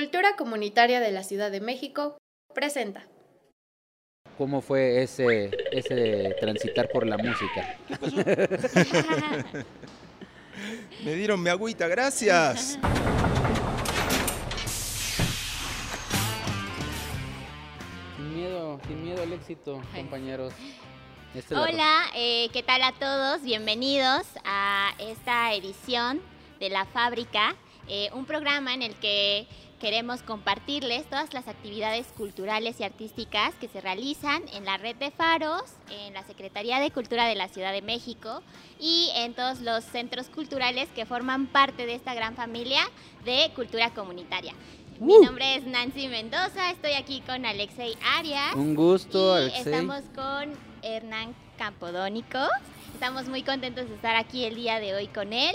Cultura Comunitaria de la Ciudad de México presenta. ¿Cómo fue ese, ese transitar por la música? Me dieron mi agüita, gracias. Sin miedo, sin miedo al éxito, compañeros. Esta es la- Hola, eh, ¿qué tal a todos? Bienvenidos a esta edición de La Fábrica, eh, un programa en el que queremos compartirles todas las actividades culturales y artísticas que se realizan en la red de faros, en la Secretaría de Cultura de la Ciudad de México y en todos los centros culturales que forman parte de esta gran familia de cultura comunitaria. Mi nombre es Nancy Mendoza, estoy aquí con Alexei Arias. Un gusto, Y Alexei. estamos con Hernán Campodónico. Estamos muy contentos de estar aquí el día de hoy con él.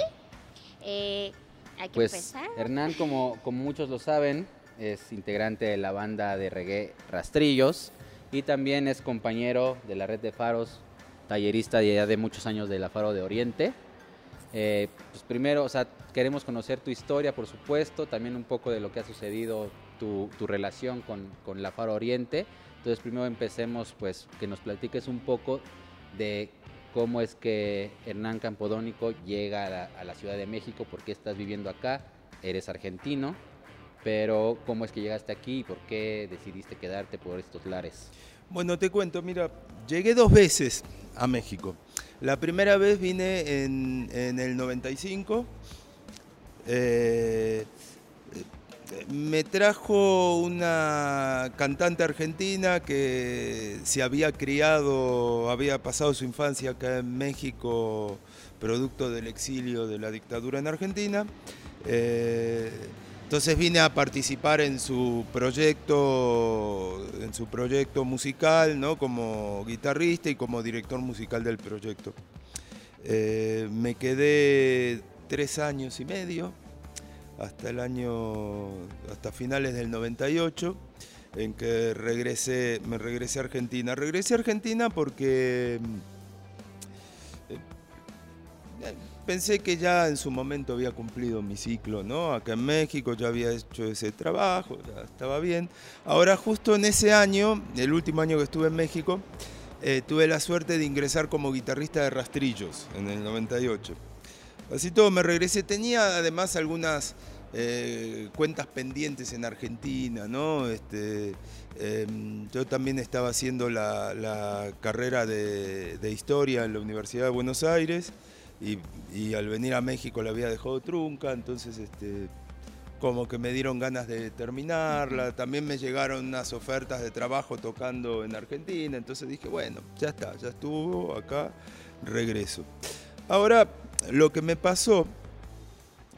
Eh, hay que Pues empezar. Hernán, como, como muchos lo saben, es integrante de la banda de reggae Rastrillos y también es compañero de la red de faros, tallerista de ya de muchos años de la Faro de Oriente. Eh, pues primero, o sea, queremos conocer tu historia, por supuesto, también un poco de lo que ha sucedido, tu, tu relación con, con la Faro Oriente. Entonces, primero empecemos, pues, que nos platiques un poco de cómo es que Hernán Campodónico llega a la, Ciudad de México, por qué estás viviendo acá, eres argentino, pero cómo es que llegaste aquí y por qué decidiste quedarte por estos lares. Bueno, te cuento, mira, llegué dos veces a México. La primera vez vine en, el 95. eh, eh, me trajo una cantante argentina que se había criado, había pasado su infancia acá en México, producto del exilio de la dictadura en Argentina. Eh, entonces vine a participar en su proyecto, en su proyecto musical, ¿no? como guitarrista y como director musical del proyecto. Eh, me quedé tres años y medio, hasta el año, hasta finales del 98, en que regresé, me regresé a Argentina. Regresé a Argentina porque eh, pensé que ya en su momento había cumplido mi ciclo, ¿no? Acá en México ya había hecho ese trabajo, ya estaba bien. Ahora justo en ese año, el último año que estuve en México, eh, tuve la suerte de ingresar como guitarrista de Rastrillos en el 98. Así todo me regresé. Tenía además algunas eh, cuentas pendientes en Argentina, ¿no? Este, em, yo también estaba haciendo la, la carrera de, de historia en la Universidad de Buenos Aires y, y al venir a México la había dejado trunca, entonces este, como que me dieron ganas de terminarla. También me llegaron unas ofertas de trabajo tocando en Argentina, entonces dije, bueno, ya está, ya estuvo acá, regreso. Ahora, lo que me pasó,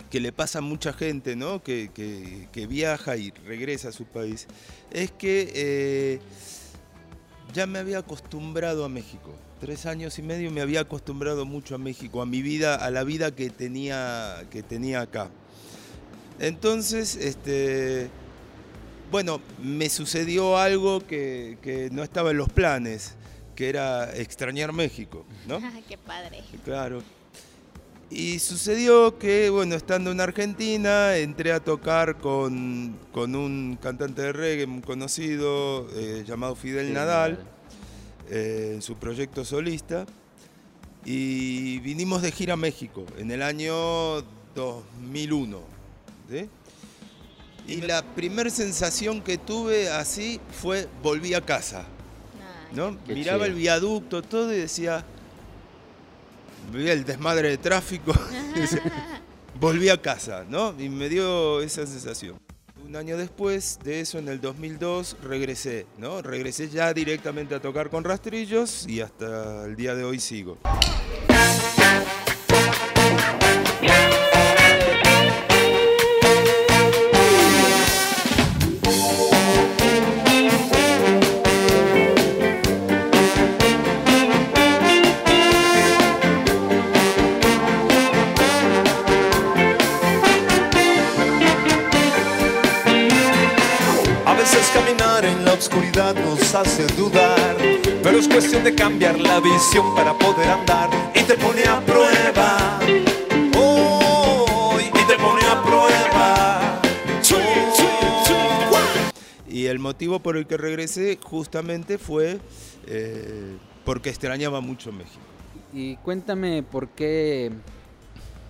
que le pasa a mucha gente, ¿no? Que, que- que viaja y regresa a su país, es que eh, ya me había acostumbrado a México. Tres años y medio me había acostumbrado mucho a México, a mi vida, a la vida que tenía, que tenía acá. Entonces, este, bueno, me sucedió algo que, que no estaba en los planes, que era extrañar México, ¿no? Qué padre. Claro. Y sucedió que, bueno, estando en Argentina, entré a tocar con, con un cantante de reggae muy conocido eh, llamado Fidel Sí, Nadal, eh, en su proyecto solista. Y vinimos de gira a México en el año 2001. ¿sí? Y la primera sensación que tuve así fue volví a casa. ¿no? Miraba chido. el viaducto, todo y decía, veía el desmadre de tráfico, volví a casa, ¿no? Y me dio esa sensación. Un año después de eso, en el 2002, regresé, ¿no? Regresé ya directamente a tocar con rastrillos y hasta el día de hoy sigo. Veces caminar en la oscuridad nos hace dudar, pero es cuestión de cambiar la visión para poder andar y te pone a prueba. Y te pone a prueba. motivo por el que regresé justamente fue eh, porque extrañaba mucho México. Y cuéntame por qué,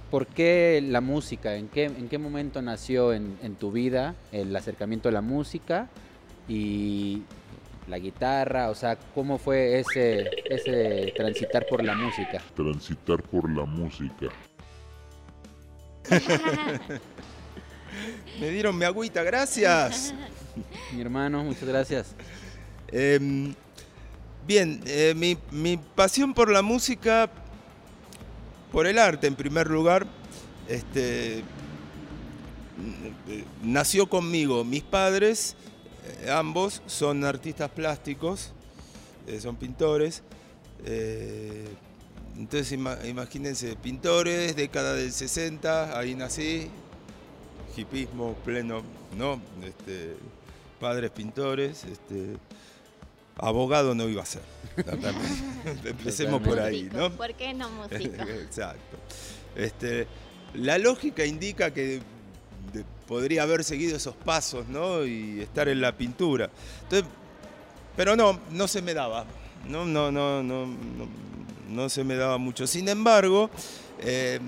por qué la música, en qué, en qué momento nació en, en tu vida el acercamiento a la música y la guitarra, o sea, cómo fue ese, ese transitar por la música. transitar por la música. Me dieron mi agüita, gracias. Mi hermano, muchas gracias. Em, bien, eh, mi, mi pasión por la música, por el arte en primer lugar, este, nació conmigo. Mis padres, eh, ambos, son artistas plásticos, eh, son pintores. eh, entonces ima- imagínense, pintores, década del 60, ahí nací, hipismo pleno, ¿no? Este, padres pintores, este, abogado no iba a ser. Empecemos por ahí, ¿no? ¿Por qué no músico? Exacto. Este, la lógica indica que de- podría haber seguido esos pasos, ¿no? Y estar en la pintura. Entonces, pero no, no se me daba. No, no, no, no, no, no se me daba mucho. Sin embargo, eh,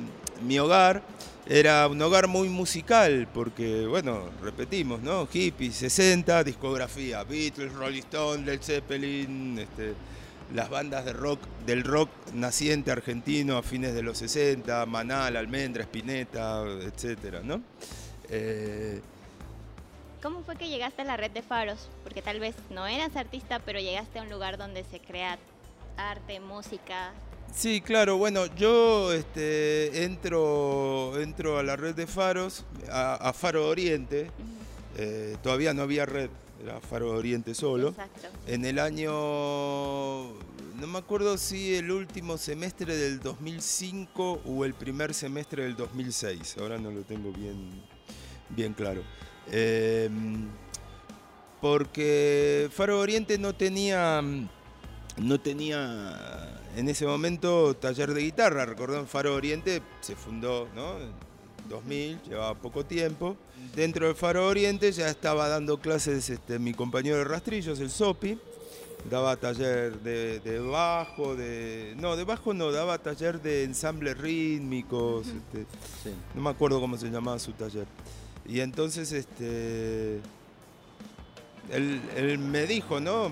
mi hogar era un hogar muy musical, porque, bueno, repetimos, ¿no? Hippie, 60, discografía, Beatles, Rolling Stone, Led Zeppelin, este, las bandas de rock, del rock naciente argentino a fines de los 60, Manal, Almendra, Spinetta, etcétera, ¿no? Eh, ¿Cómo fue que llegaste a la red de faros? Porque tal vez no eras artista, pero llegaste a un lugar donde se crea arte, música. Sí, claro, bueno, yo este, entro, entro a la red de faros, a, a Faro Oriente, eh, todavía no había red, era Faro Oriente solo. Exacto. En el año, no me acuerdo si el último semestre del 2005 o el primer semestre del 2006, ahora no lo tengo bien, bien claro. Eh, porque Faro Oriente no tenía, no tenía en ese momento taller de guitarra. Recordó, Faro Oriente se fundó ¿no? en 2000, llevaba poco tiempo. Dentro del Faro Oriente ya estaba dando clases este, mi compañero de rastrillos, el Sopi. Daba taller de, de bajo, de. No, de bajo no, daba taller de ensambles rítmicos. este, Sí. no me acuerdo cómo se llamaba su taller. Y entonces, este. Él, él me dijo, ¿no?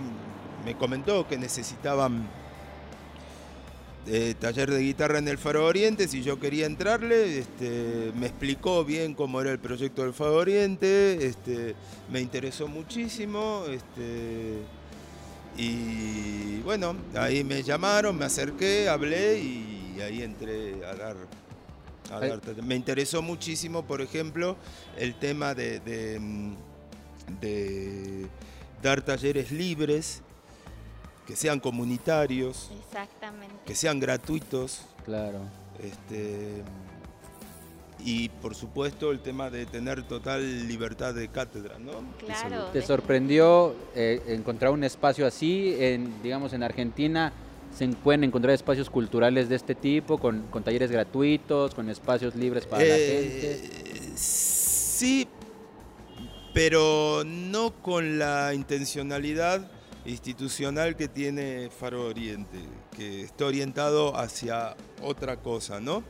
Me comentó que necesitaban eh, taller de guitarra en el Faro Oriente, si yo quería entrarle, este, me explicó bien cómo era el proyecto del Faro Oriente, este, me interesó muchísimo, este, y bueno, ahí me llamaron, me acerqué, hablé y ahí entré a dar a dar. Me interesó muchísimo, por ejemplo, el tema de, de, de dar talleres libres, que sean comunitarios, Exactamente. que sean gratuitos. Claro. Este, y por supuesto el tema de tener total libertad de cátedra, ¿no? Claro. ¿Te sorprendió eh, encontrar un espacio así? En, digamos, en Argentina se pueden encontrar espacios culturales de este tipo, con, con talleres gratuitos, con espacios libres para la gente. Eh, Sí, pero no con la intencionalidad institucional que tiene Faro Oriente, que está orientado hacia otra cosa, ¿no?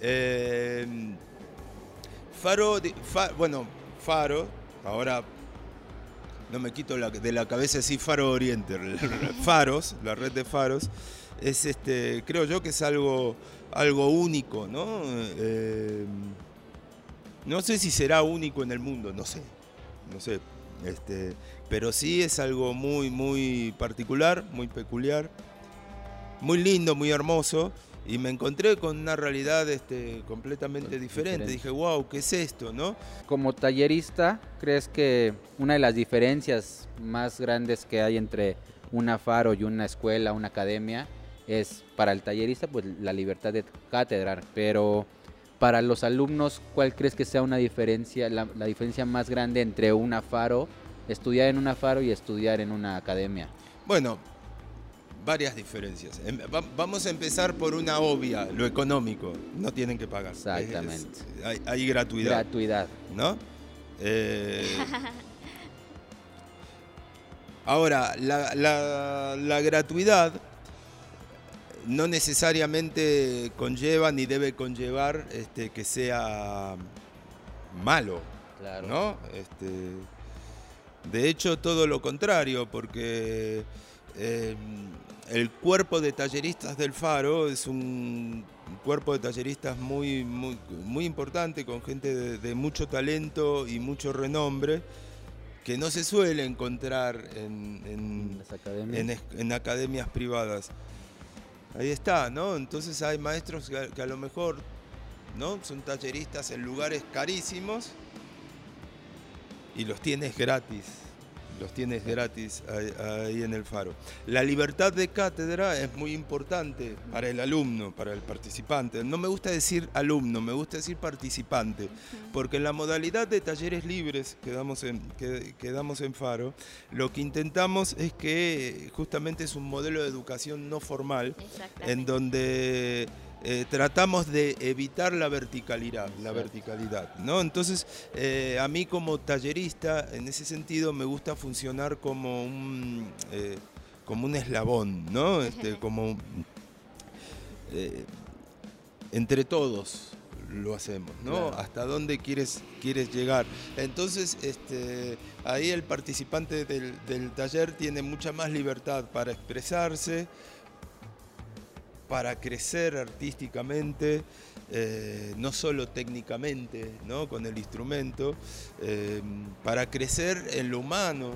Eh, Faro, bueno, Faro, ahora no me quito la- de la cabeza sí Faro Oriente, Faros, la red de Faros, es este, creo yo que es algo, algo único, ¿no? Eh, no sé si será único en el mundo, no sé, no sé, este, pero sí es algo muy, muy particular, muy peculiar, muy lindo, muy hermoso. Y me encontré con una realidad este, completamente diferente. Diferente. Dije, wow, ¿qué es esto? ¿no? Como tallerista, ¿crees que una de las diferencias más grandes que hay entre una faro y una escuela, una academia, es para el tallerista pues la libertad de cátedra, pero para los alumnos, ¿cuál crees que sea una diferencia, la, la diferencia más grande entre una faro, estudiar en una faro y estudiar en una academia? Bueno, varias diferencias. Em, va- Vamos a empezar por una obvia, lo económico. No tienen que pagar. Exactamente. Es- hay, hay gratuidad. Gratuidad. ¿no? Eh, Ahora, la, la- la gratuidad no necesariamente conlleva ni debe conllevar este, que sea malo, Claro. ¿no? Este, de hecho, todo lo contrario, porque eh, el cuerpo de talleristas del Faro es un cuerpo de talleristas muy, muy, muy importante, con gente de, de mucho talento y mucho renombre, que no se suele encontrar en, en- Las academias. en, es- en academias privadas. Ahí está, ¿no? Entonces hay maestros que a, que a lo mejor ¿no? son talleristas en lugares carísimos y los tienes gratis. Los tienes gratis ahí, en el faro. La libertad de cátedra es muy importante para el alumno, para el participante. No me gusta decir alumno, me gusta decir participante, porque en la modalidad de talleres libres que damos en, que, que damos en Faro, lo que intentamos es que justamente es un modelo de educación no formal, en donde eh, tratamos de evitar la verticalidad, la verticalidad, ¿no? Entonces, eh, a mí como tallerista, en ese sentido, me gusta funcionar como un, eh, como un eslabón, ¿no? Este, como entre todos lo hacemos, ¿no? Claro. Hasta dónde quieres, quieres llegar. Entonces, este, ahí el participante del, del taller tiene mucha más libertad para expresarse, para crecer artísticamente, eh, no solo técnicamente, ¿no? con el instrumento, eh, para crecer en lo humano.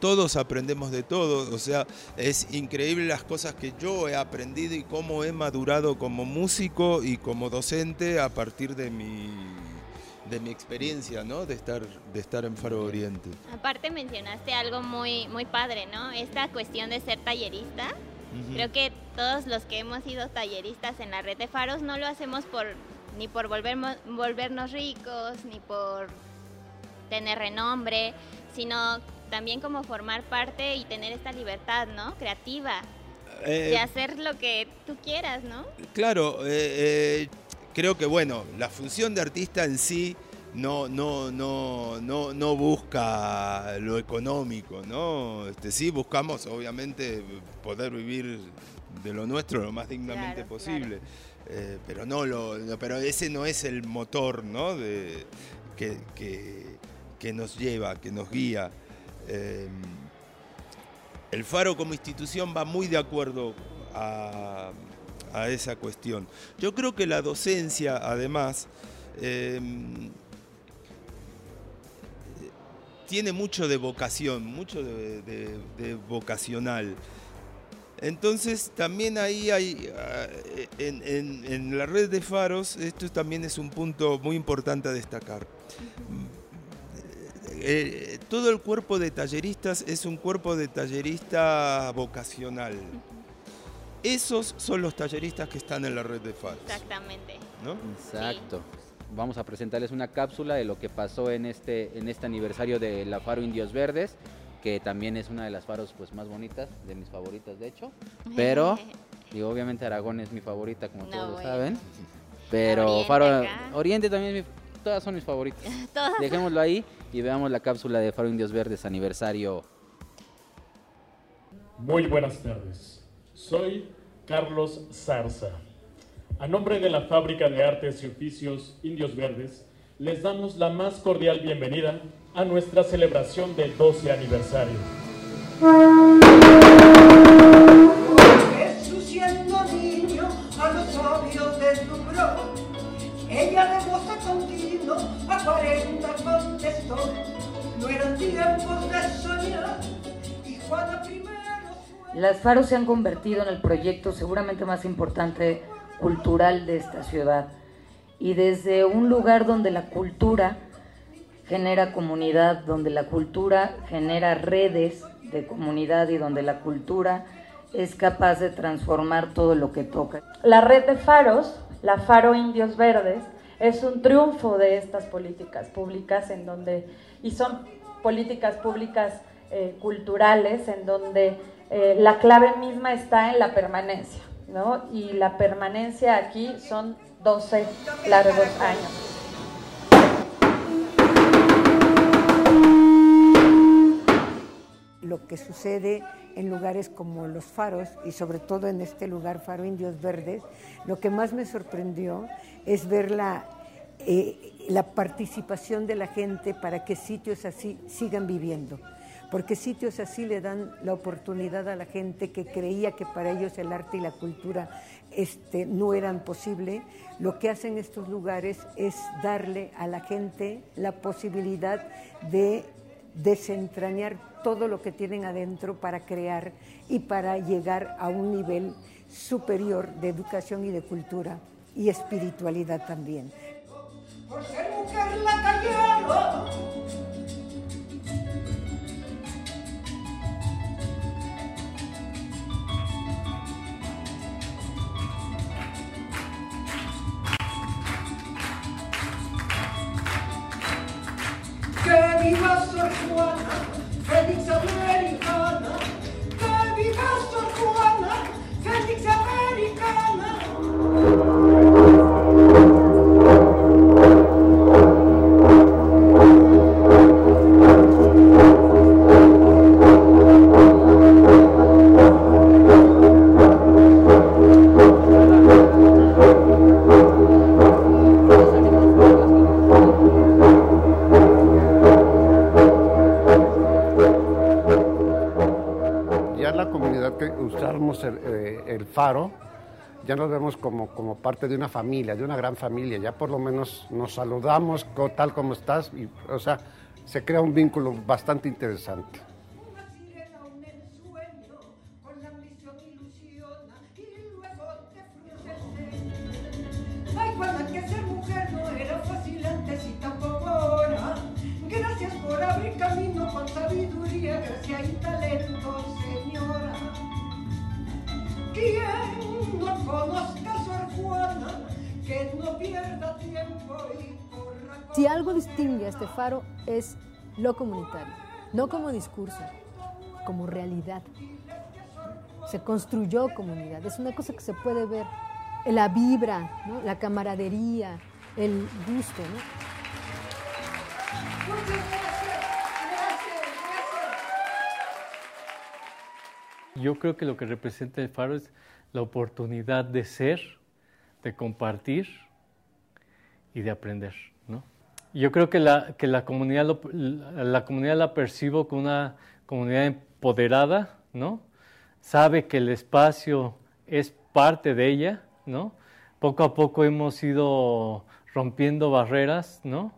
Todos aprendemos de todo, o sea, es increíble las cosas que yo he aprendido y cómo he madurado como músico y como docente a partir de mi, de mi experiencia, ¿no? De estar, de estar en Faro Oriente. Aparte mencionaste algo muy, muy padre, ¿no? Esta cuestión de ser tallerista. Creo que todos los que hemos sido talleristas en la red de faros no lo hacemos por ni por volvermo- volvernos ricos, ni por tener renombre, sino también como formar parte y tener esta libertad, ¿no? Creativa, Eh, de hacer lo que tú quieras, ¿no? Claro, eh, eh, creo que bueno, la función de artista en sí no, no, no, no, no busca lo económico, ¿no? Este, sí buscamos obviamente poder vivir de lo nuestro lo más dignamente Claro, posible. Eh, pero no lo, no, pero ese no es el motor, ¿no? De, que, que- que nos lleva, que nos guía. Eh, el Faro como institución va muy de acuerdo a, a esa cuestión. Yo creo que la docencia, además, eh, tiene mucho de vocación, mucho de, de- de vocacional. Entonces también ahí hay, ah, en, en- en la red de faros, esto también es un punto muy importante a destacar. Eh, todo el cuerpo de talleristas es un cuerpo de tallerista vocacional. Esos son los talleristas que están en la red de faros. Exactamente. ¿no? Exacto. Vamos a presentarles una cápsula de lo que pasó en este, en este aniversario de la Faro Indios Verdes, que también es una de las faros pues, más bonitas, de mis favoritas de hecho. Pero, digo, obviamente Aragón es mi favorita, como No, todos lo bueno. saben. Pero Oriente Faro acá. Oriente también es mi- todas son mis favoritas. Todas. Dejémoslo ahí y veamos la cápsula de Faro Indios Verdes aniversario. Muy buenas tardes. Soy Carlos Zarza. A nombre de la Fábrica de Artes y Oficios Indios Verdes, les damos la más cordial bienvenida a nuestra celebración del 12 aniversario. Jesús siendo niño a los sabios deslumbró. Ella de voz a continuo a 40 contestó. No eran tiempos de soñar y Juana primero fue. Las Faros se han convertido en el proyecto seguramente más importante cultural de esta ciudad. Y desde un lugar donde la cultura genera comunidad, donde la cultura genera redes de comunidad y donde la cultura es capaz de transformar todo lo que toca. La red de faros, la Faro Indios Verdes, es un triunfo de estas políticas públicas en donde, y son políticas públicas eh, culturales en donde eh, la clave misma está en la permanencia, ¿no? Y la permanencia aquí son 12 largos años. Lo que sucede en lugares como Los Faros y sobre todo en este lugar, Faro Indios Verdes, lo que más me sorprendió es ver la, eh, la participación de la gente para que sitios así sigan viviendo porque sitios así le dan la oportunidad a la gente que creía que para ellos el arte y la cultura este, no eran posible. Lo que hacen estos lugares es darle a la gente la posibilidad de desentrañar todo lo que tienen adentro para crear y para llegar a un nivel superior de educación y de cultura y espiritualidad también. Por ser mujer la. Semua, semua, trading. Faro, ya nos vemos como, como parte de una familia, de una gran familia. Ya por lo menos nos saludamos tal como estás, y, o sea, se crea un vínculo bastante interesante. Conozca a Sor Juana, que no pierda tiempo y corra Si algo distingue a este faro es lo comunitario, no como discurso, como realidad. Se construyó comunidad, es una cosa que se puede ver, la vibra, ¿no? la camaradería, el gusto. ¿no? Muchas gracias, gracias, gracias. Yo creo que lo que representa el faro es la oportunidad de ser, de compartir y de aprender, ¿no? Yo creo que la, que la comunidad la, la comunidad la percibo como una comunidad empoderada, ¿no? Sabe que el espacio es parte de ella, ¿no? Poco a poco hemos ido rompiendo barreras, ¿no?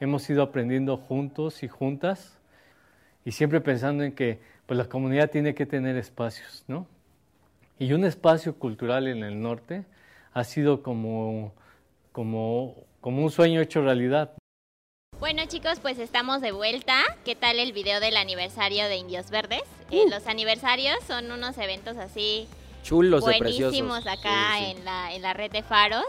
Hemos ido aprendiendo juntos y juntas y siempre pensando en que pues la comunidad tiene que tener espacios, ¿no? Y un espacio cultural en el norte ha sido como, como, como un sueño hecho realidad. Bueno chicos, pues estamos de vuelta. ¿Qué tal el video del aniversario de Indios Verdes? Eh, los aniversarios son unos eventos así Chulos buenísimos preciosos. acá Sí, sí. En, la, en la red de faros.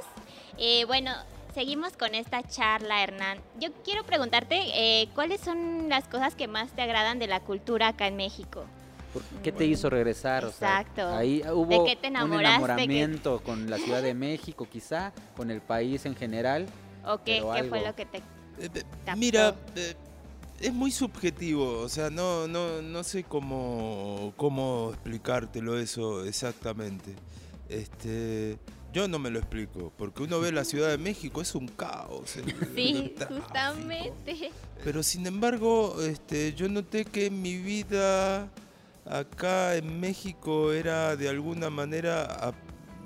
Eh, bueno, seguimos con esta charla, Hernán. Yo quiero preguntarte, eh, ¿cuáles son las cosas que más te agradan de la cultura acá en México? ¿Por ¿Qué te hizo regresar? O sea, Exacto. ahí ¿De hubo qué te un enamoramiento con la Ciudad de México, quizá, con el país en general. ¿O qué, fue lo que te... captó? Mira, eh, es muy subjetivo, o sea, no, no, no sé cómo, cómo explicártelo eso exactamente. Este, yo no me lo explico, porque uno ve la Ciudad de México, es un caos. el- Sí, justamente. Pero sin embargo, este, yo noté que mi vida acá en México era de alguna manera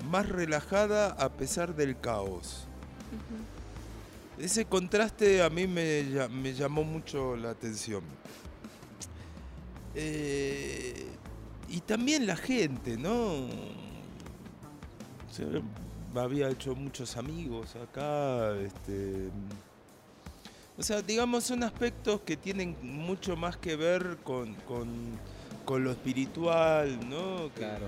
más relajada a pesar del caos. Ese contraste a mí me, lla- me llamó mucho la atención. Eh, y también la gente, ¿no? Había hecho muchos amigos acá. Este, o sea, digamos, son aspectos que tienen mucho más que ver con, con- con lo espiritual, ¿no? Que- Claro.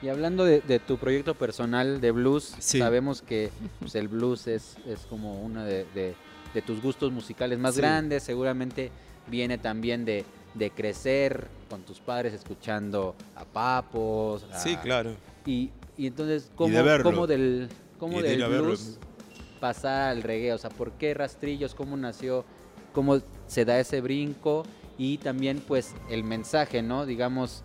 Y hablando de, de tu proyecto personal de blues, Sí. sabemos que pues, el blues es, es como uno de, de- de tus gustos musicales más Sí. grandes. Seguramente viene también de, de crecer con tus padres escuchando a Papos. a- Sí, claro. Y, y entonces, ¿cómo, de cómo del, cómo del blues pasar al reggae? O sea, ¿por qué Rastrillos? ¿Cómo nació? ¿Cómo se da ese brinco? Y también pues el mensaje, ¿no? Digamos,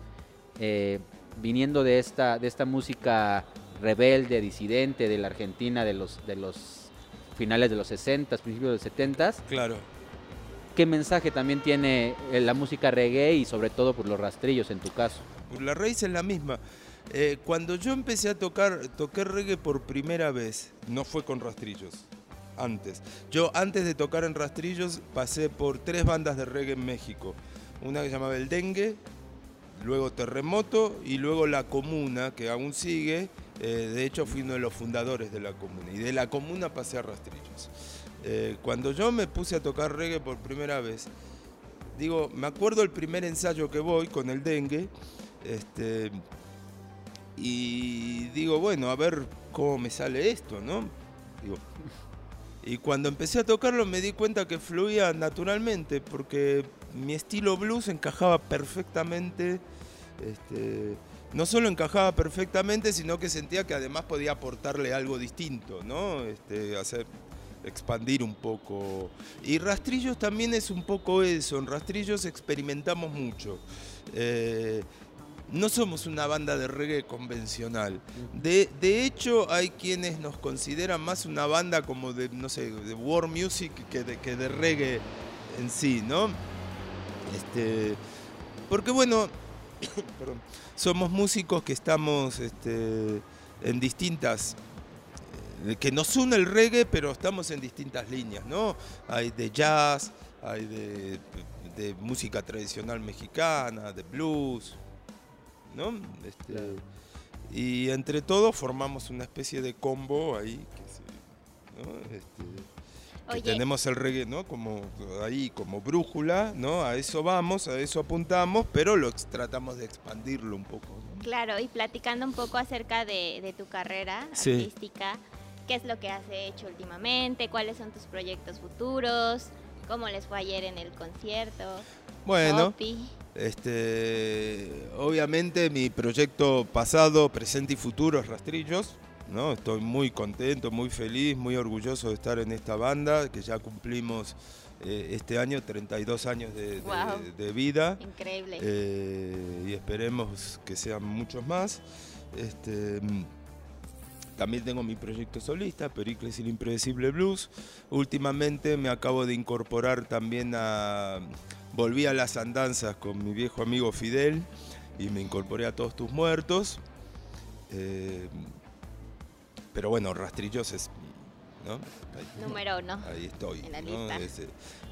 eh, viniendo de esta, de esta música rebelde, disidente de la Argentina de los, de los finales de los 60, principios de los 70. Claro. ¿Qué mensaje también tiene eh, la música reggae y sobre todo por los rastrillos en tu caso? Pues la raíz es la misma. Eh, cuando yo empecé a tocar, toqué reggae por primera vez, no fue con rastrillos, antes. Yo antes de tocar en rastrillos pasé por tres bandas de reggae en México. Una que se llamaba El Dengue, luego Terremoto y luego La Comuna, que aún sigue. Eh, de hecho fui uno de los fundadores de La Comuna y de La Comuna pasé a rastrillos. Eh, cuando yo me puse a tocar reggae por primera vez, digo, me acuerdo el primer ensayo que voy con el dengue, este, y digo, bueno, a ver cómo me sale esto, ¿no? Digo, y cuando empecé a tocarlo me di cuenta que fluía naturalmente, porque mi estilo blues encajaba perfectamente, este, no solo encajaba perfectamente, sino que sentía que además podía aportarle algo distinto, ¿no? Este, hacer expandir un poco. Y Rastrillos también es un poco eso, en Rastrillos experimentamos mucho. Eh, no somos una banda de reggae convencional. De, de, hecho, hay quienes nos consideran más una banda como de, no sé, de world music que de, que de reggae en sí, ¿no? Este, porque bueno, perdón, somos músicos que estamos este, en distintas que nos une el reggae, pero estamos en distintas líneas, ¿no? Hay de jazz, hay de, de música tradicional mexicana, de blues, ¿no? Este, y entre todos formamos una especie de combo ahí, que, ¿no? este, que tenemos el reggae, ¿no? Como ahí, como brújula, ¿no? A eso vamos, a eso apuntamos, pero lo tratamos de expandirlo un poco. ¿no? Claro, y platicando un poco acerca de, de tu carrera Sí. artística, ¿qué es lo que has hecho últimamente? ¿Cuáles son tus proyectos futuros? ¿Cómo les fue ayer en el concierto? Bueno, este, obviamente mi proyecto pasado, presente y futuro es Rastrillos. ¿no? Estoy muy contento, muy feliz, muy orgulloso de estar en esta banda, que ya cumplimos eh, este año 32 años de, de vida. Increíble. Eh, y esperemos que sean muchos más. Este, también tengo mi proyecto solista, Pericles y el Impredecible Blues. Últimamente me acabo de incorporar también a... Volví a las andanzas con mi viejo amigo Fidel y me incorporé a Todos Tus Muertos. Eh, pero bueno, Rastrillos es... ¿no? Ahí- Número uno. Ahí estoy. En la ¿no? lista.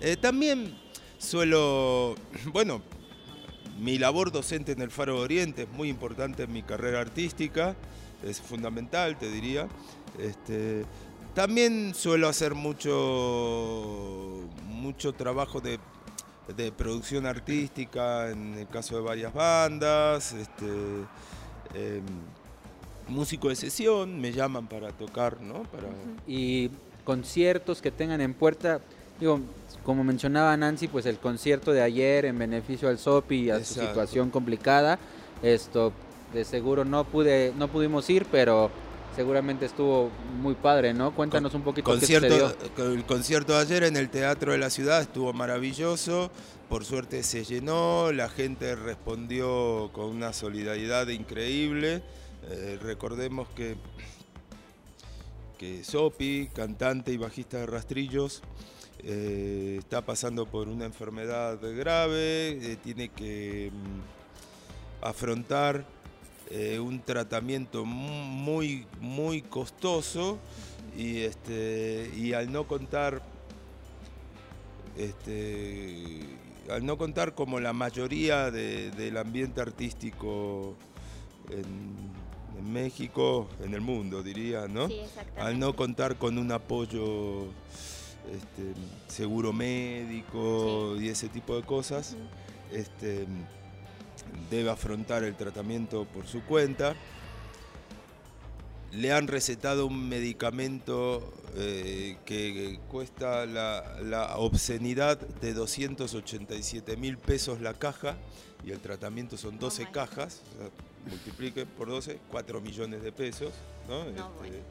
Eh, también suelo, bueno, mi labor docente en el Faro de Oriente es muy importante en mi carrera artística, es fundamental, te diría. Este, también suelo hacer mucho, mucho trabajo de, de producción artística, en el caso de varias bandas. Este, em, músico de sesión, me llaman para tocar, ¿no? Para, Y conciertos que tengan en puerta, digo, como mencionaba Nancy, pues el concierto de ayer en beneficio al SOPI y a su situación complicada, esto de seguro no pude, no pudimos ir, pero seguramente estuvo muy padre, ¿no? Cuéntanos un poquito qué concierto, sucedió. el concierto de ayer en el Teatro de la Ciudad estuvo maravilloso, por suerte se llenó, la gente respondió con una solidaridad increíble. Eh, recordemos que, que Sopi, cantante y bajista de Rastrillos, eh, está pasando por una enfermedad grave, eh, tiene que mm, afrontar eh, un tratamiento mu- muy, muy costoso y, este, y al no contar, este, al no contar como la mayoría de- del ambiente artístico en, en México, en el mundo diría, ¿no? Sí, al no contar con un apoyo este, seguro médico y ese tipo de cosas, este, debe afrontar el tratamiento por su cuenta. Le han recetado un medicamento eh, que cuesta la, la obscenidad de 287 mil pesos la caja y el tratamiento son 12 cajas, o sea, multiplique por 12, 4 millones de pesos. ¿no? Este,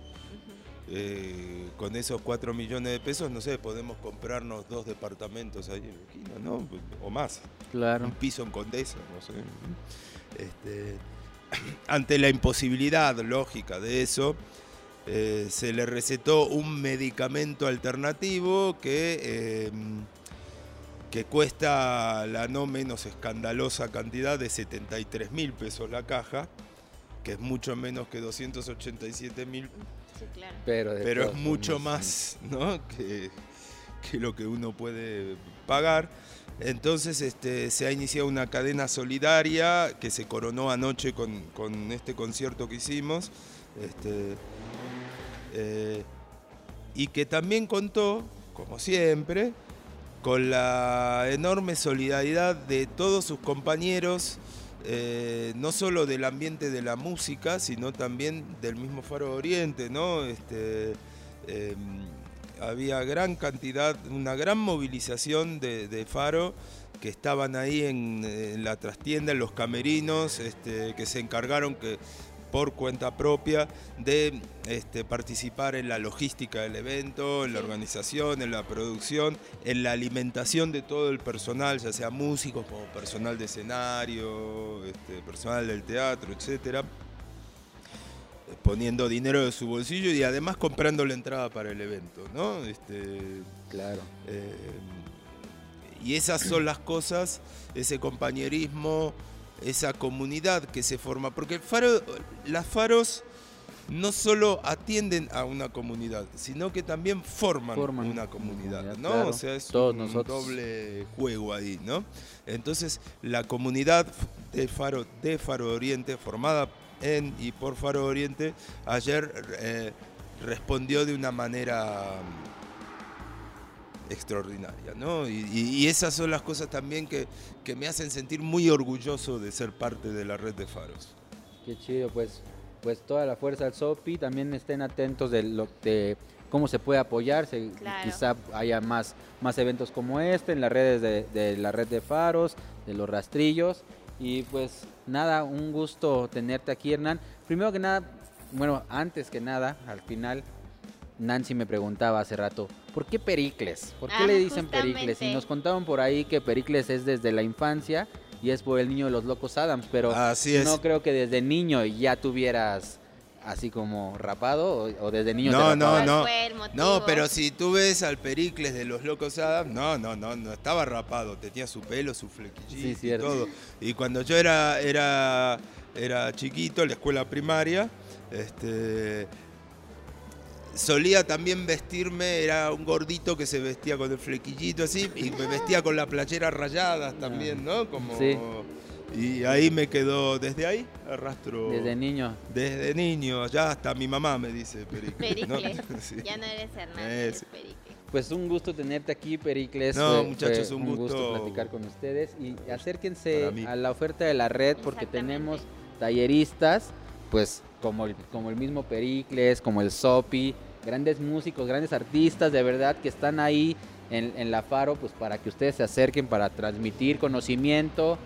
eh, con esos 4 millones de pesos, no sé, podemos comprarnos dos departamentos ahí en esquina, ¿no? O más. Claro. Un piso en Condesa, no sé. Este, ante la imposibilidad lógica de eso, eh, se le recetó un medicamento alternativo que, eh, que cuesta la no menos escandalosa cantidad de 73 mil pesos la caja, que es mucho menos que 287 mil, Sí, claro. Pero, pero es mucho más ¿no? que, que lo que uno puede pagar. Entonces este, se ha iniciado una cadena solidaria que se coronó anoche con, con este concierto que hicimos. Este, eh, y que también contó, como siempre, con la enorme solidaridad de todos sus compañeros, eh, no solo del ambiente de la música, sino también del mismo Faro Oriente, ¿no? Este, eh, había gran cantidad, una gran movilización de, de Faro que estaban ahí en, en la trastienda, en los camerinos, este, que se encargaron que por cuenta propia de este, participar en la logística del evento, en la organización, en la producción, en la alimentación de todo el personal, ya sea músicos como personal de escenario, este, personal del teatro, etcétera poniendo dinero de su bolsillo y además comprando la entrada para el evento, ¿no? Este, claro. eh, y esas son las cosas, ese compañerismo, esa comunidad que se forma, porque el faro, las faros no solo atienden a una comunidad, sino que también forman, Forman una comunidad, ¿no? claro. O sea, es Todos un nosotros. doble juego ahí, ¿no? Entonces, la comunidad de Faro, de Faro Oriente, formada en y por Faro Oriente, ayer eh, respondió de una manera extraordinaria, ¿no? Y, y- y esas son las cosas también que, que me hacen sentir muy orgulloso de ser parte de la red de faros. Qué chido, pues, pues toda la fuerza al SOPI, también estén atentos de lo de cómo se puede apoyar, se- Claro. quizá haya más, más eventos como este en las redes de, de la red de faros, de los rastrillos. Y pues nada, un gusto tenerte aquí, Hernán. Primero que nada, bueno, antes que nada, al final, Nancy me preguntaba hace rato, ¿por qué Pericles? ¿Por qué Ah, le dicen Pericles? Y nos contaban por ahí que Pericles es desde la infancia y es por el niño de los locos Adams, pero Así es. no creo que desde niño ya tuvieras así como rapado o, o desde niño te No, no, no. No, pero si tú ves al Pericles de los Locos Adams, no, no, no, no estaba rapado, tenía su pelo, su flequillito Sí, y todo. Y cuando yo era, era, era chiquito, en la escuela primaria, este, solía también vestirme, era un gordito que se vestía con el flequillito así, y me vestía con la playera rayada también, ¿no? Como, Sí. Y ahí me quedó, desde ahí arrastro. Desde niño. Desde niño, ya hasta mi mamá me dice Pericles. ¿no? Pericles. Sí. Ya no eres Hernán, eres sí. Pericles. Pues un gusto tenerte aquí, Pericles. No, Fue- muchachos, fue un gusto. platicar con ustedes y acérquense a la oferta de la red porque tenemos talleristas, pues como el, como el mismo Pericles, como el Sopi, grandes músicos, grandes artistas de verdad que están ahí en, en la Faro, pues para que ustedes se acerquen para transmitir conocimiento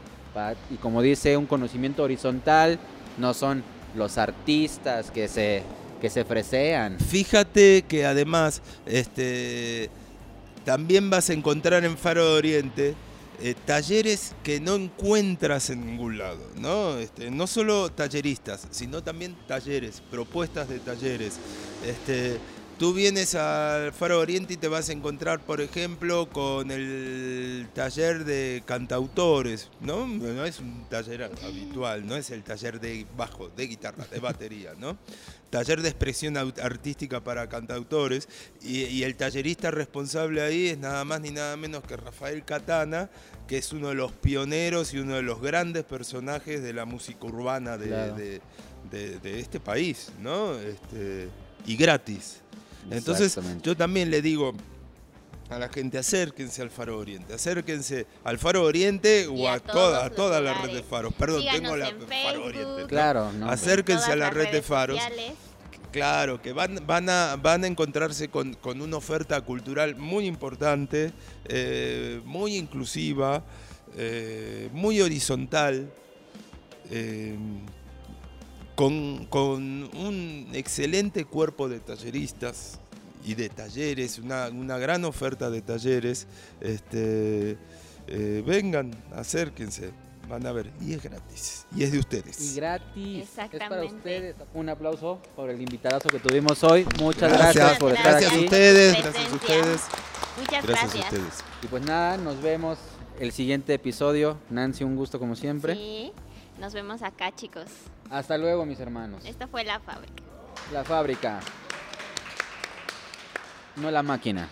y como dice, un conocimiento horizontal, no son los artistas que se, que se fresean. Fíjate que además este, también vas a encontrar en Faro de Oriente eh, talleres que no encuentras en ningún lado, ¿no? Este, no solo talleristas, sino también talleres, propuestas de talleres. Este, tú vienes al Faro Oriente y te vas a encontrar, por ejemplo, con el taller de cantautores, ¿no? No es un taller habitual, no es el taller de bajo, de guitarra, de batería, ¿no? Taller de expresión artística para cantautores y, y el tallerista responsable ahí es nada más ni nada menos que Rafael Catana, que es uno de los pioneros y uno de los grandes personajes de la música urbana de, Claro. de- de- de este país, ¿no? Este, y gratis. Entonces yo también le digo a la gente, acérquense al Faro Oriente, acérquense al Faro Oriente Y o a toda, a toda la red de faros. Perdón, Síganos tengo la Faro Oriente. ¿no? Claro, no. Acérquense a la red de faros. sociales. Claro, que van, van, a, van a encontrarse con, con una oferta cultural muy importante, eh, muy inclusiva, eh, muy horizontal, eh, con, con un excelente cuerpo de talleristas y de talleres, una, una gran oferta de talleres. Este, eh, vengan, acérquense, van a ver. Y es gratis, y es de ustedes. Y gratis. Es para Exactamente. ustedes. Un aplauso por el invitadazo que tuvimos hoy. Muchas Gracias. gracias, por estar Gracias a aquí. ustedes, gracias a ustedes. Muchas Gracias gracias. a ustedes. Y pues nada, nos vemos el siguiente episodio. Nancy, un gusto como siempre. Sí, nos vemos acá, chicos. Hasta luego, mis hermanos. Esta fue la fábrica. La fábrica. No la máquina.